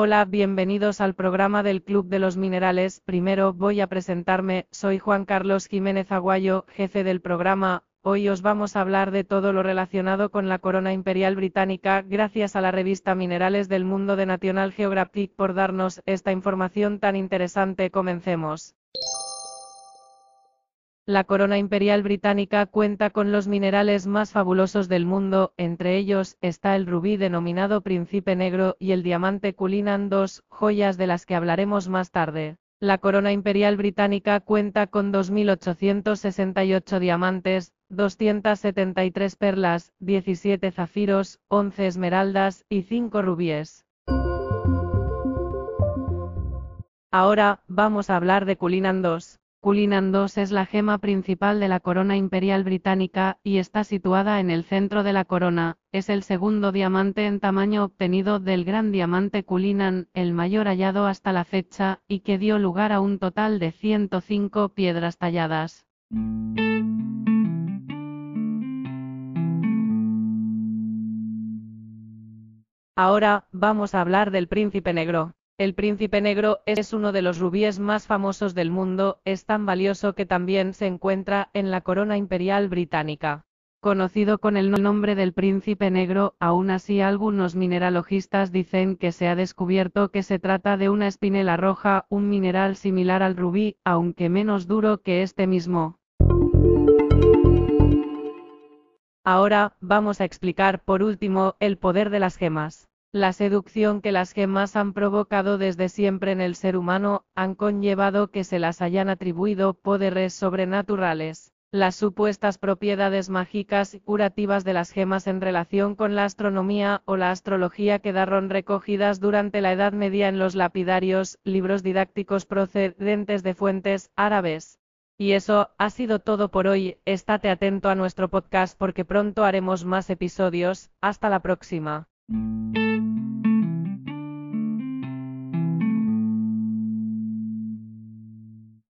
Hola, bienvenidos al programa del Club de los Minerales. Primero voy a presentarme, soy Juan Carlos Jiménez Aguayo, jefe del programa. Hoy os vamos a hablar de todo lo relacionado con la corona imperial británica, gracias a la revista Minerales del Mundo de National Geographic por darnos esta información tan interesante. Comencemos. La corona imperial británica cuenta con los minerales más fabulosos del mundo, entre ellos está el rubí denominado Príncipe Negro y el diamante Cullinan II, joyas de las que hablaremos más tarde. La corona imperial británica cuenta con 2.868 diamantes, 273 perlas, 17 zafiros, 11 esmeraldas y 5 rubíes. Ahora, vamos a hablar de Cullinan II. Cullinan II es la gema principal de la corona imperial británica, y está situada en el centro de la corona, es el segundo diamante en tamaño obtenido del gran diamante Cullinan, el mayor hallado hasta la fecha, y que dio lugar a un total de 105 piedras talladas. Ahora, vamos a hablar del príncipe negro. El príncipe negro es uno de los rubíes más famosos del mundo, es tan valioso que también se encuentra en la corona imperial británica. Conocido con el nombre del príncipe negro, aún así algunos mineralogistas dicen que se ha descubierto que se trata de una espinela roja, un mineral similar al rubí, aunque menos duro que este mismo. Ahora, vamos a explicar por último, el poder de las gemas. La seducción que las gemas han provocado desde siempre en el ser humano, han conllevado que se las hayan atribuido poderes sobrenaturales. Las supuestas propiedades mágicas y curativas de las gemas en relación con la astronomía o la astrología quedaron recogidas durante la Edad Media en los lapidarios, libros didácticos procedentes de fuentes árabes. Y eso ha sido todo por hoy, estate atento a nuestro podcast porque pronto haremos más episodios, hasta la próxima. Música